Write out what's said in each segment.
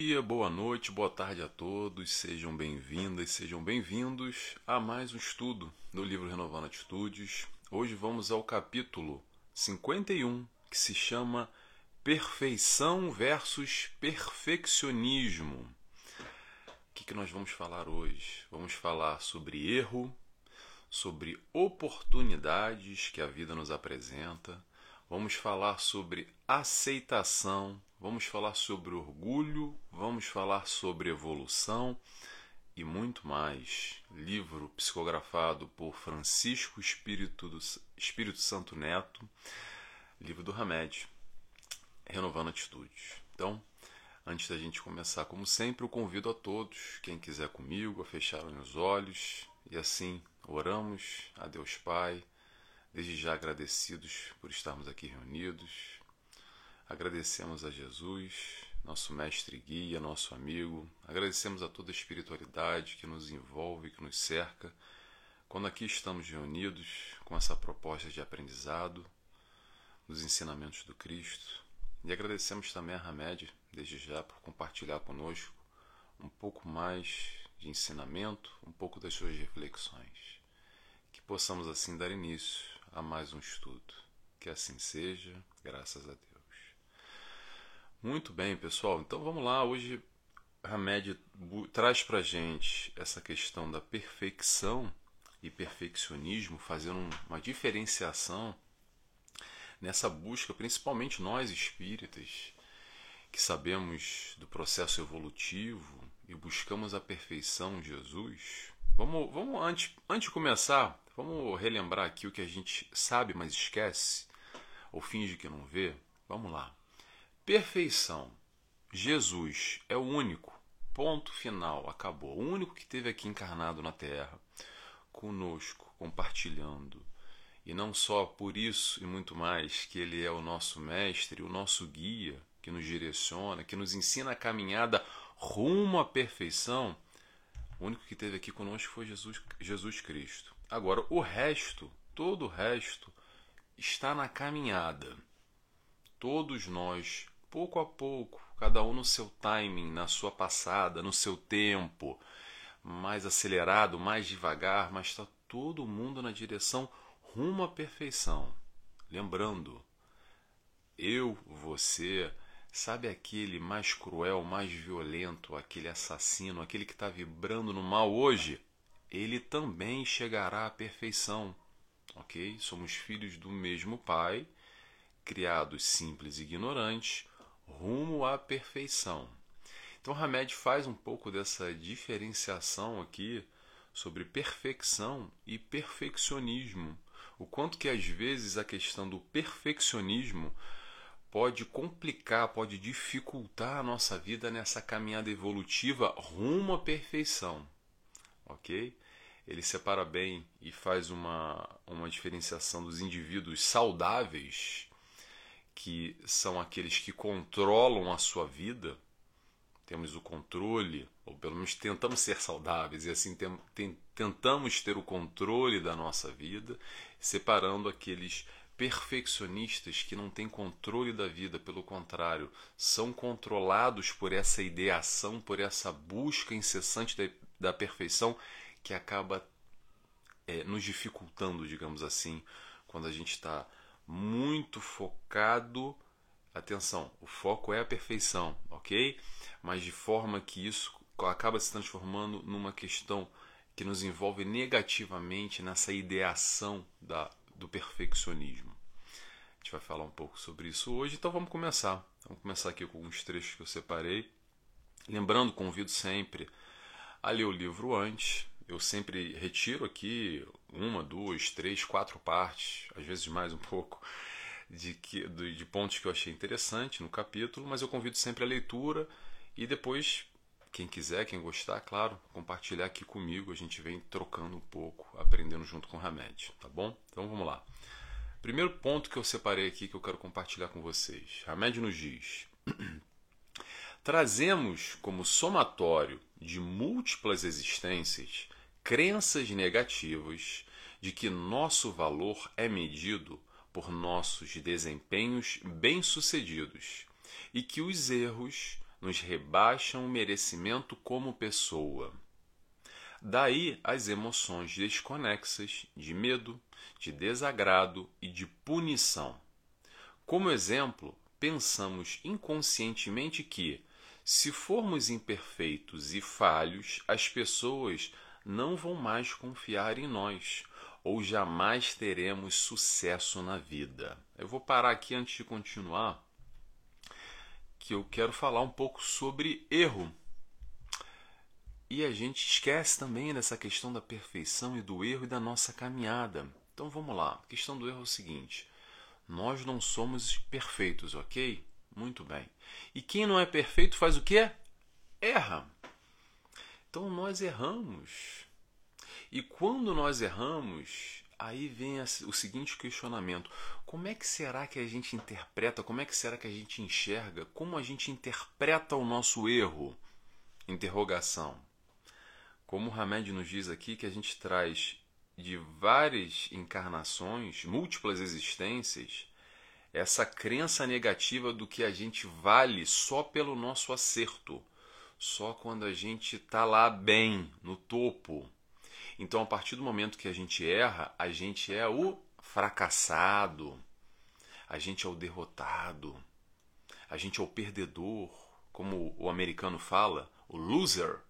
dia, boa noite, boa tarde a todos, sejam bem-vindas, sejam bem-vindos a mais um estudo do livro Renovando Atitudes. Hoje vamos ao capítulo 51, que se chama Perfeição versus Perfeccionismo. O que, que nós vamos falar hoje? Vamos falar sobre erro, sobre oportunidades que a vida nos apresenta, vamos falar sobre aceitação vamos falar sobre orgulho, vamos falar sobre evolução e muito mais. Livro psicografado por Francisco Espírito, do, Espírito Santo Neto, livro do Hamed, Renovando Atitudes. Então, antes da gente começar, como sempre, eu convido a todos, quem quiser comigo, a fecharem os olhos e assim oramos a Deus Pai, desde já agradecidos por estarmos aqui reunidos Agradecemos a Jesus, nosso mestre e guia, nosso amigo. Agradecemos a toda a espiritualidade que nos envolve, que nos cerca, quando aqui estamos reunidos com essa proposta de aprendizado dos ensinamentos do Cristo. E agradecemos também a Hamed, desde já, por compartilhar conosco um pouco mais de ensinamento, um pouco das suas reflexões. Que possamos assim dar início a mais um estudo. Que assim seja, graças a Deus. Muito bem, pessoal. Então vamos lá. Hoje Hamed traz para gente essa questão da perfeição e perfeccionismo, fazendo uma diferenciação nessa busca, principalmente nós espíritas, que sabemos do processo evolutivo e buscamos a perfeição Jesus. Vamos, vamos antes, antes de começar, vamos relembrar aqui o que a gente sabe, mas esquece, ou finge que não vê. Vamos lá. Perfeição. Jesus é o único. Ponto final. Acabou. O único que teve aqui encarnado na Terra, conosco, compartilhando. E não só por isso e muito mais que ele é o nosso mestre, o nosso guia, que nos direciona, que nos ensina a caminhada rumo à perfeição. O único que teve aqui conosco foi Jesus, Jesus Cristo. Agora, o resto, todo o resto, está na caminhada. Todos nós pouco a pouco, cada um no seu timing, na sua passada, no seu tempo, mais acelerado, mais devagar, mas está todo mundo na direção rumo à perfeição. Lembrando, eu, você, sabe aquele mais cruel, mais violento, aquele assassino, aquele que está vibrando no mal hoje? Ele também chegará à perfeição, ok? Somos filhos do mesmo Pai, criados simples e ignorantes, rumo à perfeição. Então, Hamed faz um pouco dessa diferenciação aqui sobre perfeição e perfeccionismo. O quanto que às vezes a questão do perfeccionismo pode complicar, pode dificultar a nossa vida nessa caminhada evolutiva rumo à perfeição. Ok? Ele separa bem e faz uma, uma diferenciação dos indivíduos saudáveis que são aqueles que controlam a sua vida, temos o controle, ou pelo menos tentamos ser saudáveis e assim tem, tem, tentamos ter o controle da nossa vida, separando aqueles perfeccionistas que não têm controle da vida, pelo contrário, são controlados por essa ideação, por essa busca incessante da, da perfeição que acaba é, nos dificultando, digamos assim, quando a gente está muito focado. Atenção, o foco é a perfeição, ok? Mas de forma que isso acaba se transformando numa questão que nos envolve negativamente nessa ideação da, do perfeccionismo. A gente vai falar um pouco sobre isso hoje, então vamos começar. Vamos começar aqui com alguns trechos que eu separei. Lembrando, convido sempre a ler o livro antes, eu sempre retiro aqui uma, duas, três, quatro partes, às vezes mais um pouco, de, que, de pontos que eu achei interessante no capítulo, mas eu convido sempre a leitura e depois, quem quiser, quem gostar, claro, compartilhar aqui comigo, a gente vem trocando um pouco, aprendendo junto com o Hamed, tá bom? Então vamos lá. Primeiro ponto que eu separei aqui que eu quero compartilhar com vocês. Hamed nos diz: Trazemos como somatório de múltiplas existências crenças negativas de que nosso valor é medido por nossos desempenhos bem-sucedidos e que os erros nos rebaixam o merecimento como pessoa. Daí as emoções desconexas de medo, de desagrado e de punição. Como exemplo, pensamos inconscientemente que, se formos imperfeitos e falhos, as pessoas não vão mais confiar em nós ou jamais teremos sucesso na vida. Eu vou parar aqui antes de continuar, que eu quero falar um pouco sobre erro. E a gente esquece também dessa questão da perfeição e do erro e da nossa caminhada. Então vamos lá. A questão do erro é o seguinte: nós não somos perfeitos, ok? Muito bem. E quem não é perfeito faz o quê? Erra. Então nós erramos. E quando nós erramos, aí vem o seguinte questionamento: como é que será que a gente interpreta, como é que será que a gente enxerga, como a gente interpreta o nosso erro? Interrogação. Como o Hamed nos diz aqui, que a gente traz de várias encarnações, múltiplas existências, essa crença negativa do que a gente vale só pelo nosso acerto, só quando a gente está lá bem, no topo. Então, a partir do momento que a gente erra, a gente é o fracassado, a gente é o derrotado, a gente é o perdedor, como o americano fala, o loser.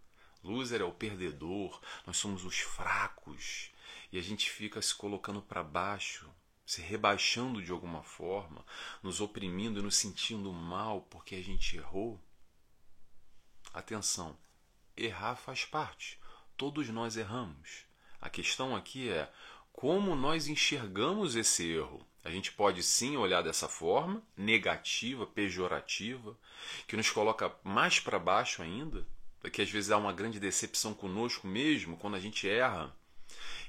Loser é o perdedor, nós somos os fracos e a gente fica se colocando para baixo, se rebaixando de alguma forma, nos oprimindo e nos sentindo mal porque a gente errou. Atenção, errar faz parte. Todos nós erramos. A questão aqui é como nós enxergamos esse erro. A gente pode sim olhar dessa forma, negativa, pejorativa, que nos coloca mais para baixo ainda, que às vezes há uma grande decepção conosco mesmo quando a gente erra.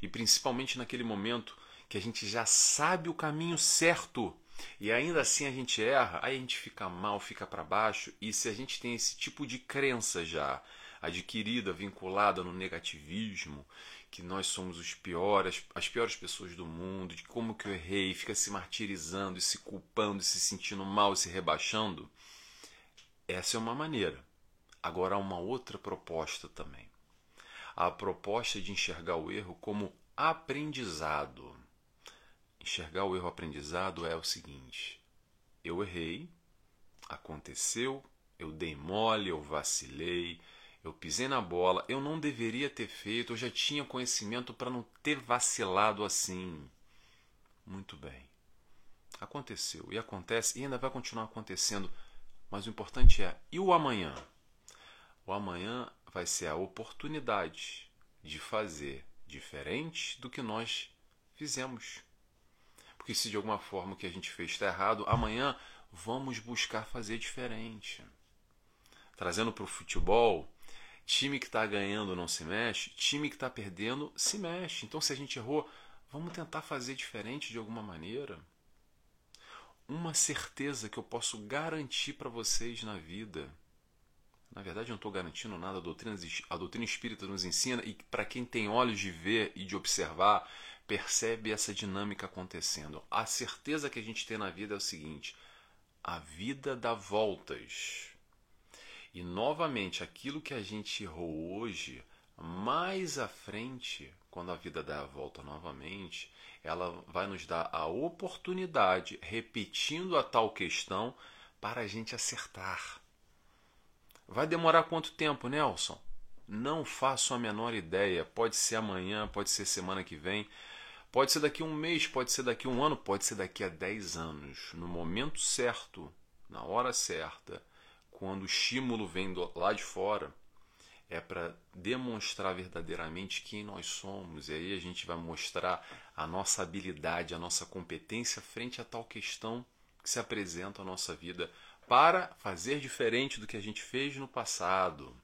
E principalmente naquele momento que a gente já sabe o caminho certo e ainda assim a gente erra, aí a gente fica mal, fica para baixo. E se a gente tem esse tipo de crença já adquirida, vinculada no negativismo, que nós somos os piores, as piores pessoas do mundo, de como que eu errei, fica se martirizando e se culpando, e se sentindo mal e se rebaixando. Essa é uma maneira. Agora há uma outra proposta também. A proposta de enxergar o erro como aprendizado. Enxergar o erro aprendizado é o seguinte: eu errei, aconteceu, eu dei mole, eu vacilei, eu pisei na bola, eu não deveria ter feito, eu já tinha conhecimento para não ter vacilado assim. Muito bem. Aconteceu e acontece e ainda vai continuar acontecendo, mas o importante é e o amanhã? O amanhã vai ser a oportunidade de fazer diferente do que nós fizemos. Porque se de alguma forma o que a gente fez está errado, amanhã vamos buscar fazer diferente. Trazendo para o futebol, Time que está ganhando não se mexe, time que está perdendo se mexe. Então, se a gente errou, vamos tentar fazer diferente de alguma maneira. Uma certeza que eu posso garantir para vocês na vida. Na verdade, eu não estou garantindo nada, a doutrina, a doutrina espírita nos ensina, e para quem tem olhos de ver e de observar, percebe essa dinâmica acontecendo. A certeza que a gente tem na vida é o seguinte: a vida dá voltas. E novamente, aquilo que a gente errou hoje, mais à frente, quando a vida der a volta novamente, ela vai nos dar a oportunidade, repetindo a tal questão, para a gente acertar. Vai demorar quanto tempo, Nelson? Não faço a menor ideia. Pode ser amanhã, pode ser semana que vem, pode ser daqui a um mês, pode ser daqui a um ano, pode ser daqui a dez anos. No momento certo, na hora certa, quando o estímulo vem do, lá de fora, é para demonstrar verdadeiramente quem nós somos. E aí a gente vai mostrar a nossa habilidade, a nossa competência frente a tal questão que se apresenta à nossa vida para fazer diferente do que a gente fez no passado.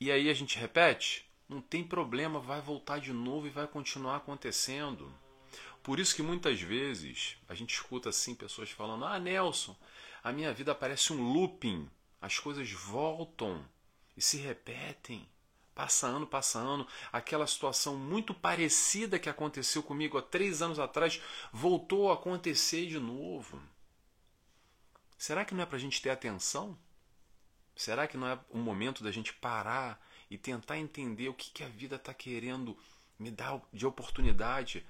E aí a gente repete? Não tem problema, vai voltar de novo e vai continuar acontecendo. Por isso que muitas vezes a gente escuta assim pessoas falando: "Ah, Nelson, a minha vida parece um looping. As coisas voltam e se repetem. Passa ano, passa ano. Aquela situação muito parecida que aconteceu comigo há três anos atrás voltou a acontecer de novo. Será que não é para a gente ter atenção? Será que não é o momento da gente parar e tentar entender o que, que a vida está querendo me dar de oportunidade?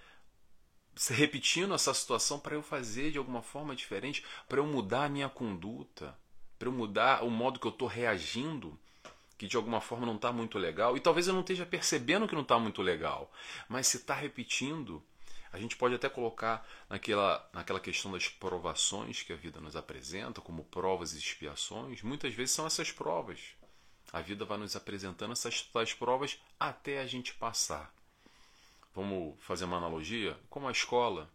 Repetindo essa situação para eu fazer de alguma forma diferente, para eu mudar a minha conduta, para eu mudar o modo que eu estou reagindo, que de alguma forma não está muito legal. E talvez eu não esteja percebendo que não está muito legal, mas se está repetindo, a gente pode até colocar naquela, naquela questão das provações que a vida nos apresenta, como provas e expiações. Muitas vezes são essas provas. A vida vai nos apresentando essas tais provas até a gente passar. Vamos fazer uma analogia? Como a escola,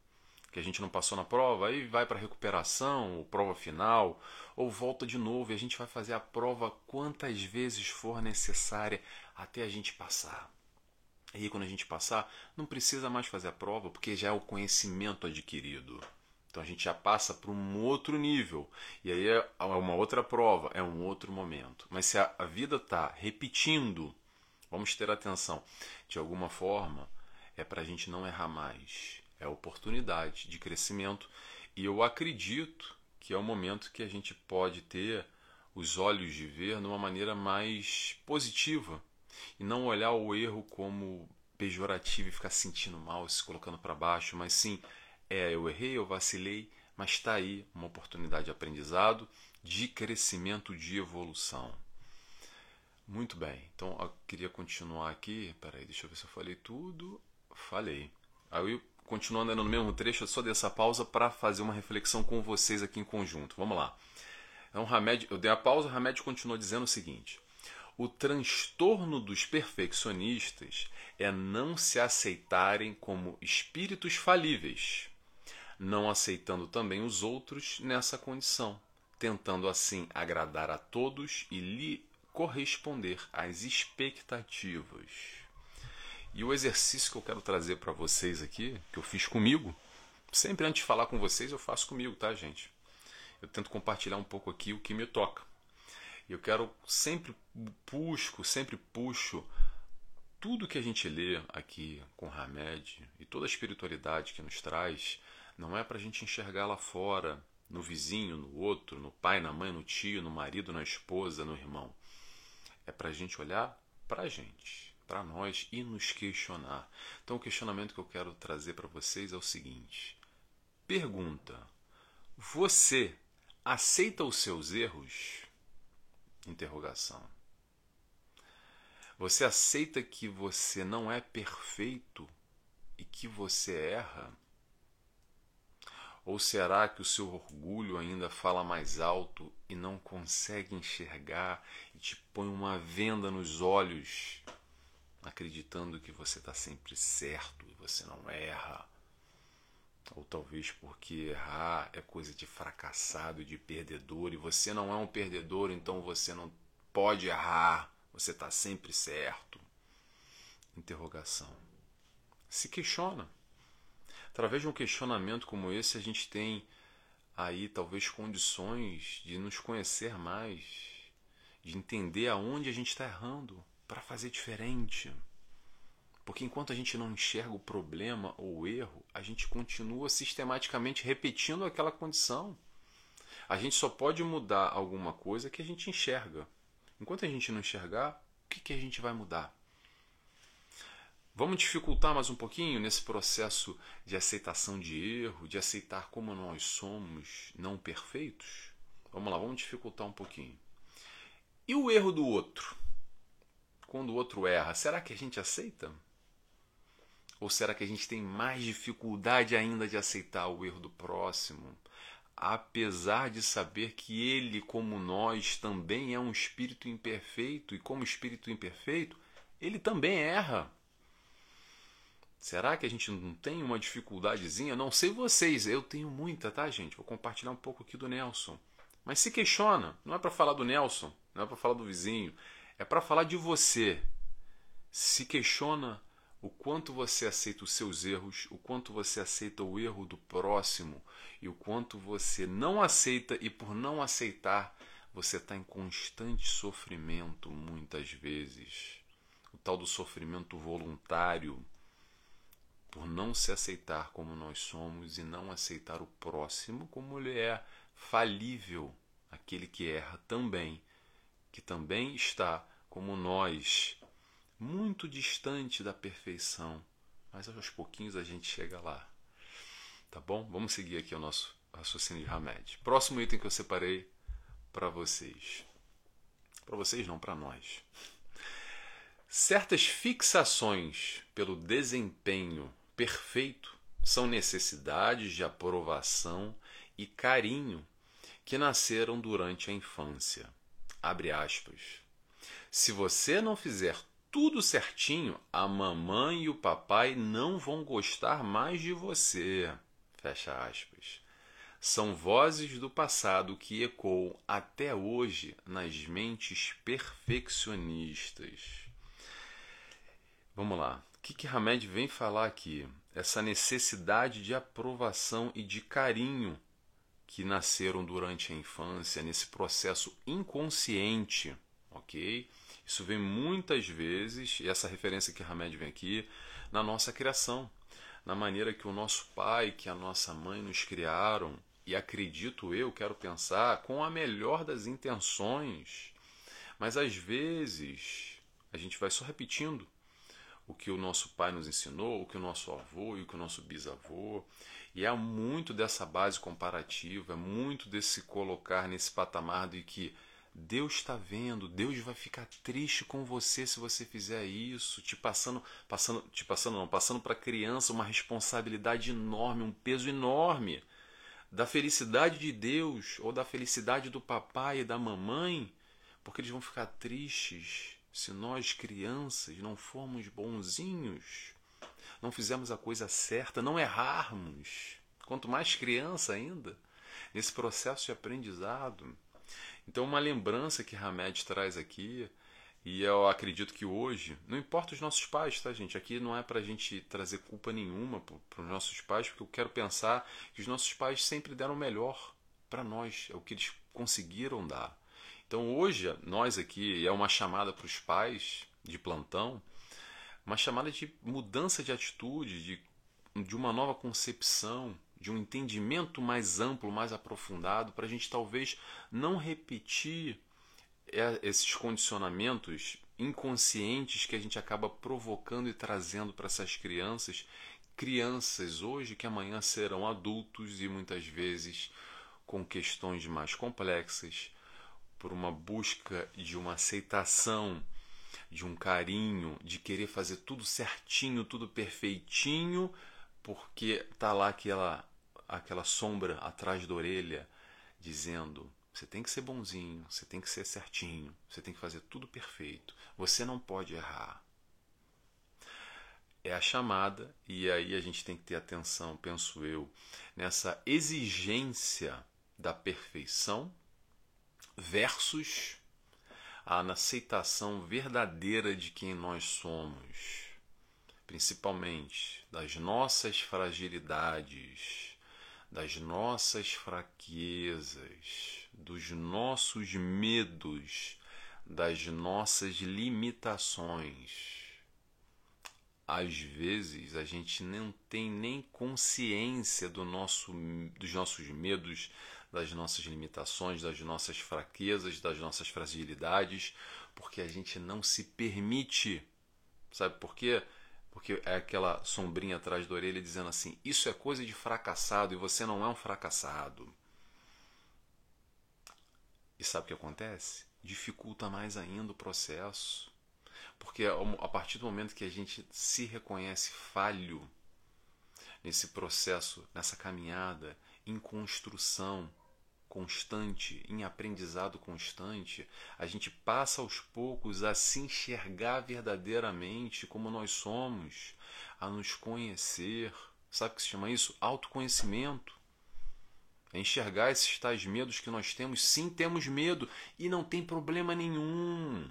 que a gente não passou na prova, aí vai para recuperação, ou prova final, ou volta de novo e a gente vai fazer a prova quantas vezes for necessária até a gente passar. E aí, quando a gente passar, não precisa mais fazer a prova, porque já é o conhecimento adquirido. Então a gente já passa para um outro nível. E aí é uma outra prova, é um outro momento. Mas se a, vida está repetindo, vamos ter atenção. De alguma forma, é para a gente não errar mais. É oportunidade de crescimento. E eu acredito que é o momento que a gente pode ter os olhos de ver de uma maneira mais positiva e não olhar o erro como pejorativo e ficar se sentindo mal, se colocando para baixo, mas sim, é, eu errei, eu vacilei, mas está aí uma oportunidade de aprendizado, de crescimento, de evolução. Muito bem, então eu queria continuar aqui. Peraí, deixa eu ver se eu falei tudo. Falei. Aí, continuando no mesmo trecho, eu só dei essa pausa para fazer uma reflexão com vocês aqui em conjunto. Vamos lá. Então, Hamed, eu dei a pausa, o Hamed continuou dizendo o seguinte: o transtorno dos perfeccionistas é não se aceitarem como espíritos falíveis, não aceitando também os outros nessa condição, tentando assim agradar a todos e lhe corresponder às expectativas. E o exercício que eu quero trazer para vocês aqui, que eu fiz comigo, sempre antes de falar com vocês, eu faço comigo, tá, gente? Eu tento compartilhar um pouco aqui o que me toca. Eu quero sempre busco, sempre puxo tudo que a gente lê aqui com Hamed e toda a espiritualidade que nos traz, não é para a gente enxergar lá fora, no vizinho, no outro, no pai, na mãe, no tio, no marido, na esposa, no irmão. É para a gente olhar para a gente, para nós e nos questionar. Então, o questionamento que eu quero trazer para vocês é o seguinte: pergunta, você aceita os seus erros? Interrogação. Você aceita que você não é perfeito e que você erra? Ou será que o seu orgulho ainda fala mais alto e não consegue enxergar e te põe uma venda nos olhos, acreditando que você está sempre certo e você não erra? Ou talvez porque errar é coisa de fracassado e de perdedor, e você não é um perdedor, então você não pode errar, você está sempre certo. Interrogação. Se questiona. Através de um questionamento como esse, a gente tem aí talvez condições de nos conhecer mais, de entender aonde a gente está errando para fazer diferente. Porque enquanto a gente não enxerga o problema ou o erro, a gente continua sistematicamente repetindo aquela condição. A gente só pode mudar alguma coisa que a gente enxerga. Enquanto a gente não enxergar, o que, que a gente vai mudar? Vamos dificultar mais um pouquinho nesse processo de aceitação de erro, de aceitar como nós somos não perfeitos? Vamos lá, vamos dificultar um pouquinho. E o erro do outro? Quando o outro erra, será que a gente aceita? Ou será que a gente tem mais dificuldade ainda de aceitar o erro do próximo? Apesar de saber que ele, como nós, também é um espírito imperfeito, e como espírito imperfeito, ele também erra. Será que a gente não tem uma dificuldadezinha? Não sei vocês, eu tenho muita, tá, gente? Vou compartilhar um pouco aqui do Nelson. Mas se questiona, não é para falar do Nelson, não é para falar do vizinho, é para falar de você. Se questiona o quanto você aceita os seus erros, o quanto você aceita o erro do próximo e o quanto você não aceita e por não aceitar você está em constante sofrimento muitas vezes. O tal do sofrimento voluntário não se aceitar como nós somos e não aceitar o próximo como ele é falível, aquele que erra também, que também está, como nós, muito distante da perfeição, mas aos pouquinhos a gente chega lá. Tá bom? Vamos seguir aqui o nosso raciocínio de Hamed. Próximo item que eu separei para vocês. Para vocês não, para nós. Certas fixações pelo desempenho perfeito são necessidades de aprovação e carinho que nasceram durante a infância. Abre aspas. Se você não fizer tudo certinho, a mamãe e o papai não vão gostar mais de você. Fecha aspas. São vozes do passado que ecoam até hoje nas mentes perfeccionistas. Vamos lá. Que, que Hamed vem falar aqui? Essa necessidade de aprovação e de carinho que nasceram durante a infância, nesse processo inconsciente, ok? Isso vem muitas vezes, e essa referência que Hamed vem aqui, na nossa criação, na maneira que o nosso pai, que a nossa mãe nos criaram, e acredito eu, quero pensar, com a melhor das intenções, mas às vezes a gente vai só repetindo o que o nosso pai nos ensinou, o que o nosso avô e o que o nosso bisavô. E há muito dessa base comparativa, é muito desse colocar nesse patamar de que Deus está vendo, Deus vai ficar triste com você se você fizer isso, te passando, passando, te passando não, passando para a criança uma responsabilidade enorme, um peso enorme da felicidade de Deus ou da felicidade do papai e da mamãe, porque eles vão ficar tristes se nós crianças não formos bonzinhos, não fizermos a coisa certa, não errarmos, quanto mais criança ainda, nesse processo de aprendizado. Então, uma lembrança que Hamed traz aqui, e eu acredito que hoje, não importa os nossos pais, tá, gente? Aqui não é para a gente trazer culpa nenhuma para os nossos pais, porque eu quero pensar que os nossos pais sempre deram o melhor para nós, é o que eles conseguiram dar. Então, hoje, nós aqui, é uma chamada para os pais de plantão, uma chamada de mudança de atitude, de, de uma nova concepção, de um entendimento mais amplo, mais aprofundado, para a gente talvez não repetir é, esses condicionamentos inconscientes que a gente acaba provocando e trazendo para essas crianças, crianças hoje que amanhã serão adultos e muitas vezes com questões mais complexas, por uma busca de uma aceitação, de um carinho, de querer fazer tudo certinho, tudo perfeitinho, porque tá lá aquela aquela sombra atrás da orelha dizendo: você tem que ser bonzinho, você tem que ser certinho, você tem que fazer tudo perfeito, você não pode errar. É a chamada, e aí a gente tem que ter atenção, penso eu, nessa exigência da perfeição versus a aceitação verdadeira de quem nós somos, principalmente das nossas fragilidades das nossas fraquezas, dos nossos medos, das nossas limitações. Às vezes a gente não tem nem consciência do nosso, dos nossos medos, das nossas limitações, das nossas fraquezas, das nossas fragilidades, porque a gente não se permite. Sabe por quê? Porque é aquela sombrinha atrás da orelha dizendo assim: Isso é coisa de fracassado e você não é um fracassado. E sabe o que acontece? Dificulta mais ainda o processo. Porque a partir do momento que a gente se reconhece falho nesse processo, nessa caminhada, em construção, constante, em aprendizado constante, a gente passa aos poucos a se enxergar verdadeiramente como nós somos, a nos conhecer. Sabe o que se chama isso? Autoconhecimento. É enxergar esses tais medos que nós temos. Sim, temos medo e não tem problema nenhum.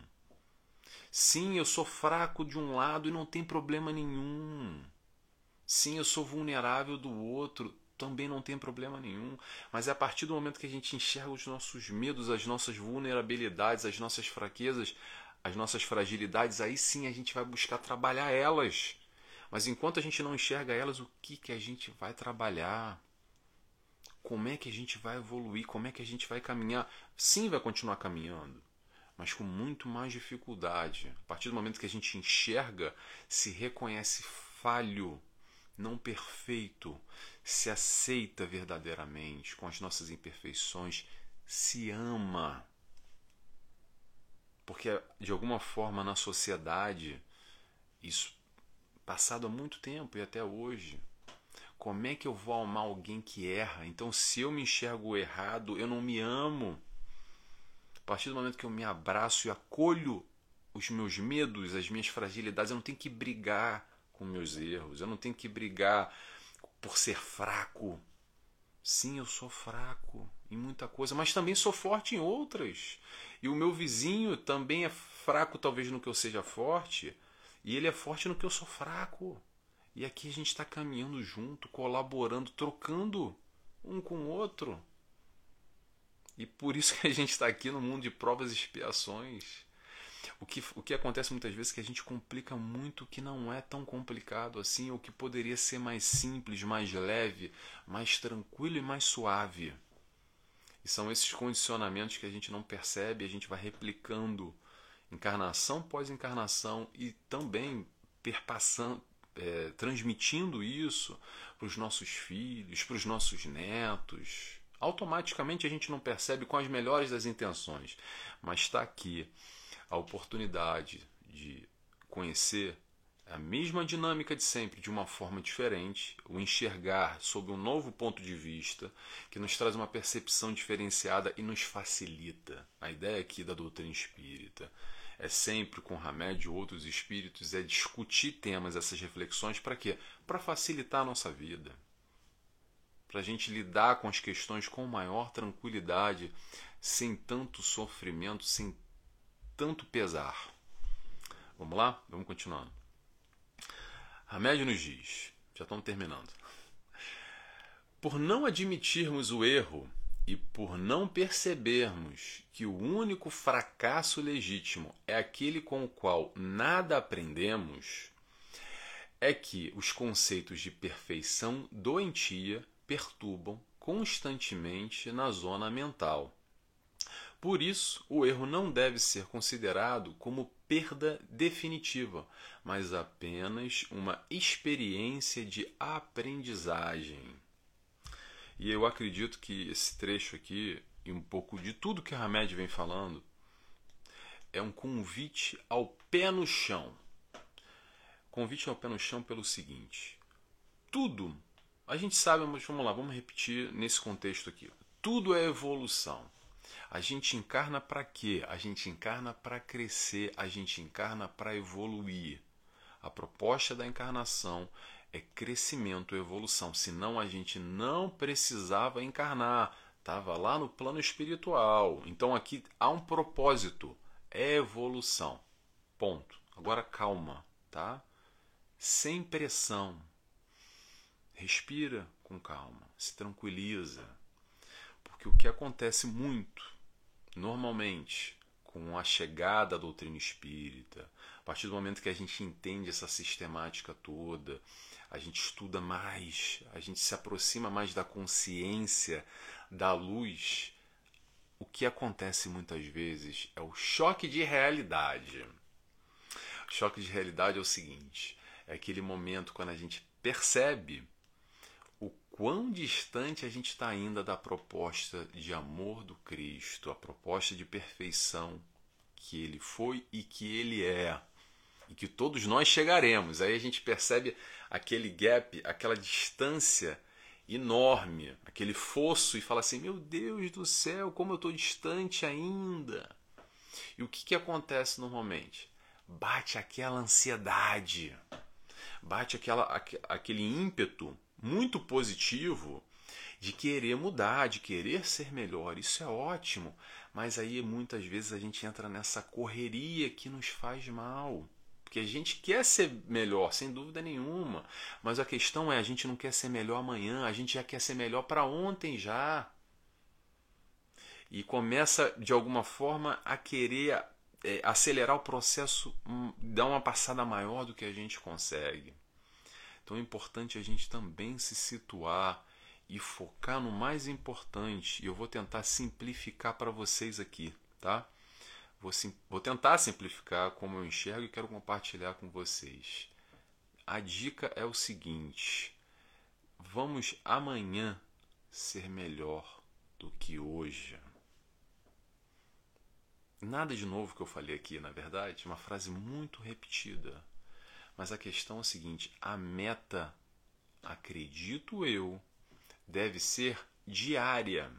Sim, eu sou fraco de um lado e não tem problema nenhum. Sim, eu sou vulnerável do outro também não tem problema nenhum. Mas é a partir do momento que a gente enxerga os nossos medos, as nossas vulnerabilidades, as nossas fraquezas, as nossas fragilidades, aí sim a gente vai buscar trabalhar elas. Mas enquanto a gente não enxerga elas, o que, que a gente vai trabalhar? Como é que a gente vai evoluir? Como é que a gente vai caminhar? Sim, vai continuar caminhando. mas com muito mais dificuldade. A partir do momento que a gente enxerga, se reconhece falho, não perfeito, se aceita verdadeiramente com as nossas imperfeições, se ama. Porque de alguma forma na sociedade, isso passado há muito tempo e até hoje, como é que eu vou amar alguém que erra? Então, se eu me enxergo errado, eu não me amo. A partir do momento que eu me abraço e acolho os meus medos, as minhas fragilidades, eu não tenho que brigar com meus erros, eu não tenho que brigar por ser fraco. Sim, eu sou fraco em muita coisa, mas também sou forte em outras. E o meu vizinho também é fraco, talvez no que eu seja forte, e ele é forte no que eu sou fraco. E aqui a gente está caminhando junto, colaborando, trocando um com o outro. E por isso que a gente está aqui no mundo de provas e expiações. O que, o que acontece muitas vezes é que a gente complica muito o que não é tão complicado assim, ou que poderia ser mais simples, mais leve, mais tranquilo e mais suave. E são esses condicionamentos que a gente não percebe, a gente vai replicando encarnação após encarnação e também perpassando, é, transmitindo isso para os nossos filhos, para os nossos netos. Automaticamente a gente não percebe com as melhores das intenções, mas está aqui a oportunidade de conhecer a mesma dinâmica de sempre, de uma forma diferente, o enxergar sob um novo ponto de vista, que nos traz uma percepção diferenciada e nos facilita. A ideia aqui da doutrina espírita é sempre com Hamed e outros espíritos, é discutir temas, essas reflexões, para quê? Para facilitar a nossa vida. Para a gente lidar com as questões com maior tranquilidade, sem tanto sofrimento, sem tanto pesar. Vamos lá? Vamos continuando. Hamed nos diz, já estamos terminando. Por não admitirmos o erro e por não percebermos que o único fracasso legítimo é aquele com o qual nada aprendemos, é que os conceitos de perfeição doentia perturbam constantemente na zona mental. Por isso, o erro não deve ser considerado como perda definitiva, mas apenas uma experiência de aprendizagem. E eu acredito que esse trecho aqui, e um pouco de tudo que a Hamed vem falando, é um convite ao pé no chão. Convite ao pé no chão pelo seguinte: tudo, a gente sabe, mas vamos lá, vamos repetir nesse contexto aqui. Tudo é evolução. A gente encarna para quê? A gente encarna para crescer, a gente encarna para evoluir. A proposta da encarnação é crescimento, evolução. Senão a gente não precisava encarnar, estava lá no plano espiritual. Então aqui há um propósito, é evolução. Ponto. Agora calma, tá? Sem pressão. Respira com calma, se tranquiliza. Porque o que acontece muito, normalmente, com a chegada da doutrina espírita, a partir do momento que a gente entende essa sistemática toda, a gente estuda mais, a gente se aproxima mais da consciência, da luz, o que acontece muitas vezes é o choque de realidade. O choque de realidade é o seguinte: é aquele momento quando a gente percebe o quão distante a gente está ainda da proposta de amor do Cristo, a proposta de perfeição que ele foi e que ele é e que todos nós chegaremos. Aí a gente percebe aquele gap, aquela distância enorme, aquele fosso e fala assim: meu Deus do céu, como eu estou distante ainda. E o que, que acontece normalmente? Bate aquela ansiedade, bate aquela, aquele ímpeto muito positivo de querer mudar, de querer ser melhor. Isso é ótimo, mas aí muitas vezes a gente entra nessa correria que nos faz mal. Porque a gente quer ser melhor, sem dúvida nenhuma. Mas a questão é, a gente não quer ser melhor amanhã, a gente já quer ser melhor para ontem já. E começa, de alguma forma, a querer é, acelerar o processo, um, dar uma passada maior do que a gente consegue. Então é importante a gente também se situar e focar no mais importante. E eu vou tentar simplificar para vocês aqui, tá? vou, sim, vou tentar simplificar como eu enxergo e quero compartilhar com vocês. A dica é o seguinte: vamos amanhã ser melhor do que hoje. Nada de novo que eu falei aqui, na verdade, uma frase muito repetida. Mas a questão é a seguinte: a meta, acredito eu, deve ser diária.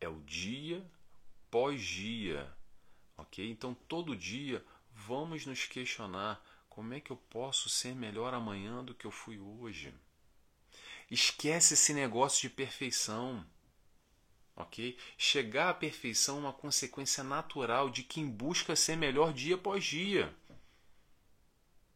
É o dia pós dia, ok? Então todo dia vamos nos questionar como é que eu posso ser melhor amanhã do que eu fui hoje. Esquece esse negócio de perfeição ok? Chegar à perfeição é uma consequência natural de quem busca ser melhor dia após dia.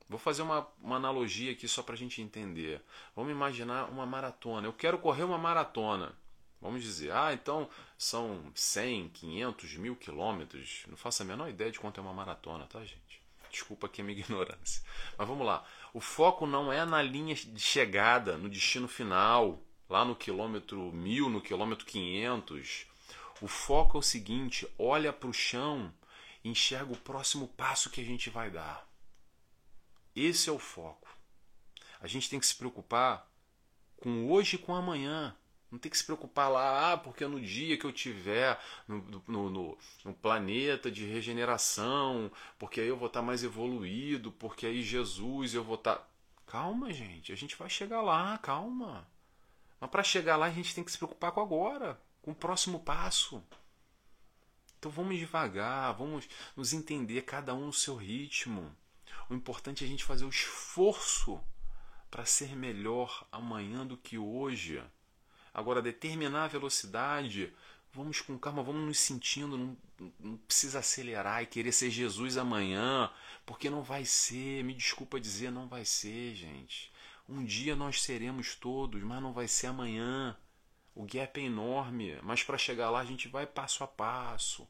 Vou fazer uma, uma analogia aqui só para a gente entender. Vamos imaginar uma maratona. Eu quero correr uma maratona. Vamos dizer, ah, então são 100, 500, mil quilômetros. Não faço a menor ideia de quanto é uma maratona, tá, gente? Desculpa aqui a minha ignorância. Mas vamos lá. O foco não é na linha de chegada, no destino final lá no quilômetro 1000, no quilômetro 500. O foco é o seguinte: olha para o chão enxerga o próximo passo que a gente vai dar. Esse é o foco. A gente tem que se preocupar com hoje e com amanhã. Não tem que se preocupar lá, ah, porque no dia que eu tiver no, no, no, no planeta de regeneração, porque aí eu vou estar mais evoluído, porque aí Jesus eu vou estar. Calma, gente, a gente vai chegar lá, calma. Mas para chegar lá a gente tem que se preocupar com agora, com o próximo passo. Então vamos devagar, vamos nos entender cada um no seu ritmo. O importante é a gente fazer o esforço para ser melhor amanhã do que hoje. Agora, determinar a velocidade, vamos com calma, vamos nos sentindo, não, não precisa acelerar e querer ser Jesus amanhã, porque não vai ser, me desculpa dizer, não vai ser, gente. Um dia nós seremos todos, mas não vai ser amanhã. O gap é enorme, mas para chegar lá a gente vai passo a passo.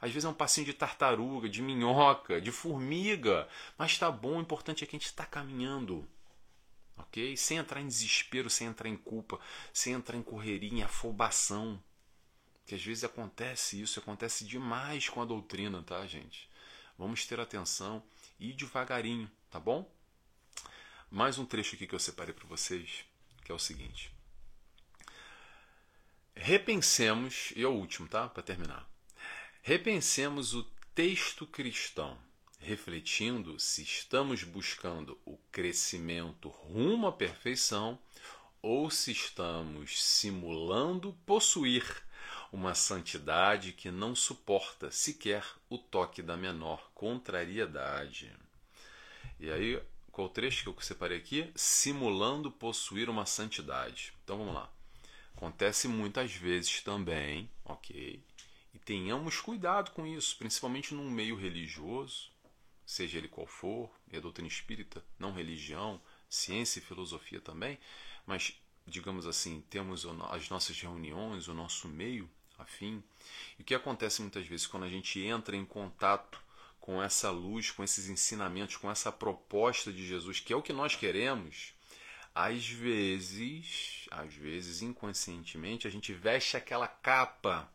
Às vezes é um passinho de tartaruga, de minhoca, de formiga, mas está bom, o importante é que a gente está caminhando. Ok? Sem entrar em desespero, sem entrar em culpa, sem entrar em correria, em afobação. Que às vezes acontece isso, acontece demais com a doutrina, tá, gente? Vamos ter atenção e devagarinho, tá bom? mais um trecho aqui que eu separei para vocês, que é o seguinte. Repensemos, e é o último, tá? Para terminar. Repensemos o texto cristão, refletindo se estamos buscando o crescimento rumo à perfeição ou se estamos simulando possuir uma santidade que não suporta sequer o toque da menor contrariedade. E aí qual o trecho que eu separei aqui? Simulando possuir uma santidade. Então vamos lá. Acontece muitas vezes também, ok? Tenhamos cuidado com isso, principalmente num meio religioso, seja ele qual for, a doutrina espírita, não religião, ciência e filosofia também, mas, digamos assim, temos as nossas reuniões, o nosso meio afim. E o que acontece muitas vezes quando a gente entra em contato com essa luz, com esses ensinamentos, com essa proposta de Jesus, que é o que nós queremos, às vezes, às vezes inconscientemente, a gente veste aquela capa,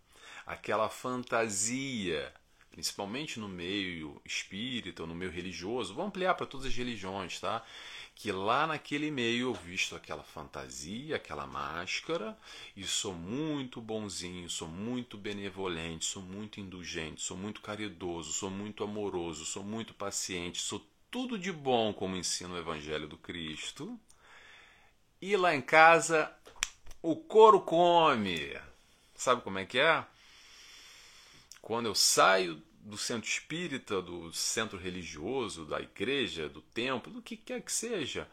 aquela fantasia, principalmente no meio espírita ou no meio religioso, vou ampliar para todas as religiões, tá? que lá naquele meio eu visto aquela fantasia, aquela máscara, e sou muito bonzinho, sou muito benevolente, sou muito indulgente, sou muito caridoso, sou muito amoroso, sou muito paciente, sou tudo de bom como ensina o Evangelho do Cristo. E lá em casa o couro come. Sabe como é que é? Quando eu saio do centro espírita, do centro religioso, da igreja, do templo, do que quer que seja.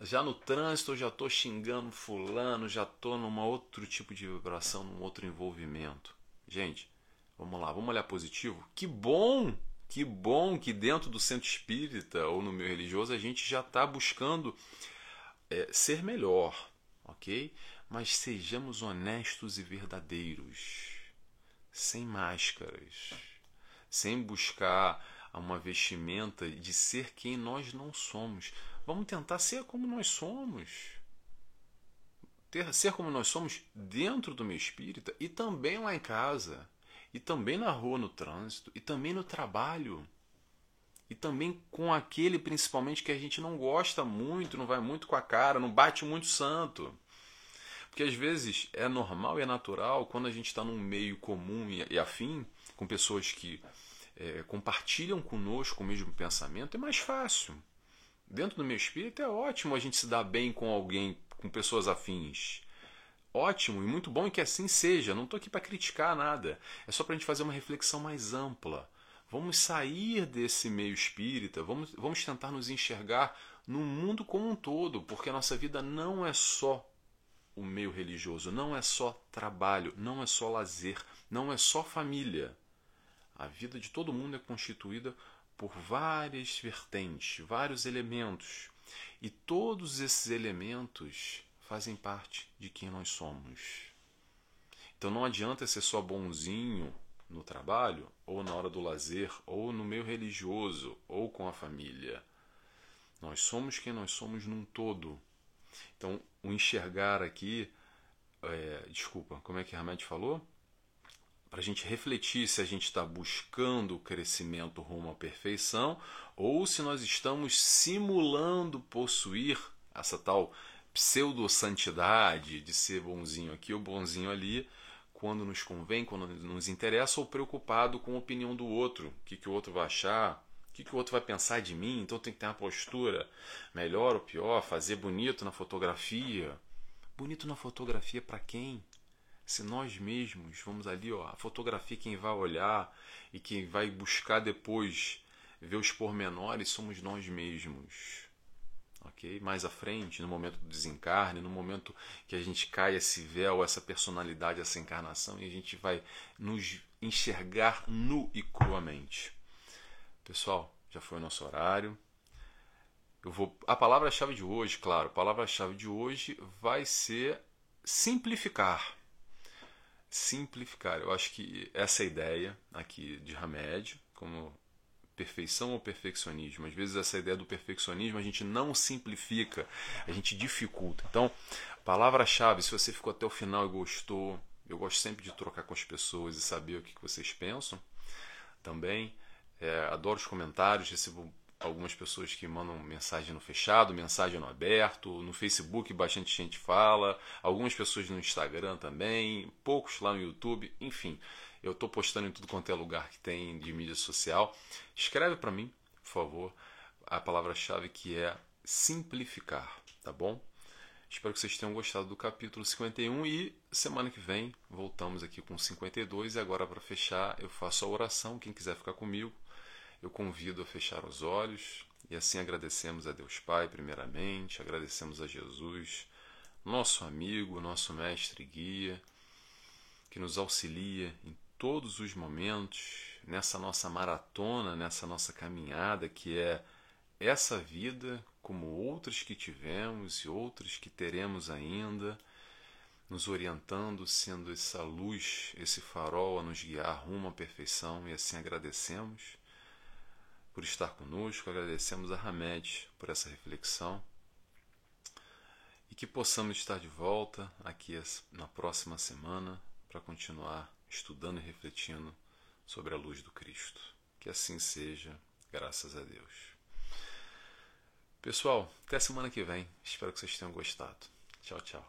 Já no trânsito eu já estou xingando fulano, já estou num outro tipo de vibração, num outro envolvimento. Gente, vamos lá, vamos olhar positivo. Que bom, que bom que dentro do centro espírita ou no meio religioso a gente já está buscando é, ser melhor, ok? Mas sejamos honestos e verdadeiros, sem máscaras sem buscar uma vestimenta de ser quem nós não somos. Vamos tentar ser como nós somos. Ter, ser como nós somos dentro do meu espírita e também lá em casa. e também na rua, no trânsito, e também no trabalho. E também com aquele, principalmente, que a gente não gosta muito, não vai muito com a cara, não bate muito santo. Porque às vezes é normal e é natural quando a gente está num meio comum e afim, com pessoas que é, compartilham conosco o mesmo pensamento, é mais fácil. Dentro do meu espírito é ótimo a gente se dar bem com alguém, com pessoas afins ótimo e muito bom que assim seja. Não estou aqui para criticar nada. É só para a gente fazer uma reflexão mais ampla. Vamos sair desse meio espírita, vamos, vamos tentar nos enxergar no mundo como um todo, porque a nossa vida não é só o meio religioso, não é só trabalho, não é só lazer, não é só família. A vida de todo mundo é constituída por várias vertentes, vários elementos. E todos esses elementos fazem parte de quem nós somos. Então não adianta ser só bonzinho no trabalho, ou na hora do lazer, ou no meio religioso, ou com a família. Nós somos quem nós somos num todo. Então, o enxergar aqui, é, desculpa, como é que Hamed falou? Para a gente refletir se a gente está buscando o crescimento rumo à perfeição ou se nós estamos simulando possuir essa tal pseudo-santidade, de ser bonzinho aqui ou bonzinho ali, quando nos convém, quando nos interessa, ou preocupado com a opinião do outro, o que, que o outro vai achar, que, que o outro vai pensar de mim, então tem que ter uma postura melhor ou pior, fazer bonito na fotografia. Bonito na fotografia para quem? Se nós mesmos vamos ali, ó, a fotografia quem vai olhar e quem vai buscar depois ver os pormenores somos nós mesmos ok? Mais à frente, no momento do desencarne, no momento que a gente cai esse véu, essa personalidade, essa encarnação, e a gente vai nos enxergar nu e cruamente. Pessoal, já foi o nosso horário. Eu vou a palavra-chave de hoje, claro, a palavra-chave de hoje vai ser simplificar. Simplificar. Eu acho que essa é ideia aqui de Hamed, como perfeição ou perfeccionismo. Às vezes essa ideia do perfeccionismo a gente não simplifica, a gente dificulta. Então, palavra-chave, se você ficou até o final e gostou, eu gosto sempre de trocar com as pessoas e saber o que vocês pensam. Também é, adoro os comentários, recebo algumas pessoas que mandam mensagem no fechado, mensagem no aberto, no Facebook bastante gente fala, algumas pessoas no Instagram também, poucos lá no YouTube, enfim. Eu estou postando em tudo quanto é lugar que tem de mídia social. Escreve para mim, por favor, a palavra-chave que é simplificar, tá bom? Espero que vocês tenham gostado do capítulo 51 e semana que vem voltamos aqui com 52 e agora para fechar eu faço a oração, quem quiser ficar comigo, eu convido a fechar os olhos e assim agradecemos a Deus Pai primeiramente, agradecemos a Jesus, nosso amigo, nosso mestre e guia, que nos auxilia em todos os momentos, nessa nossa maratona, nessa nossa caminhada que é essa vida, como outras que tivemos e outras que teremos ainda, nos orientando, sendo essa luz, esse farol a nos guiar rumo à perfeição, e assim agradecemos por estar conosco, agradecemos a Hamed por essa reflexão e que possamos estar de volta aqui na próxima semana para continuar estudando e refletindo sobre a luz do Cristo. Que assim seja, graças a Deus. Pessoal, até semana que vem. Espero que vocês tenham gostado. Tchau, tchau.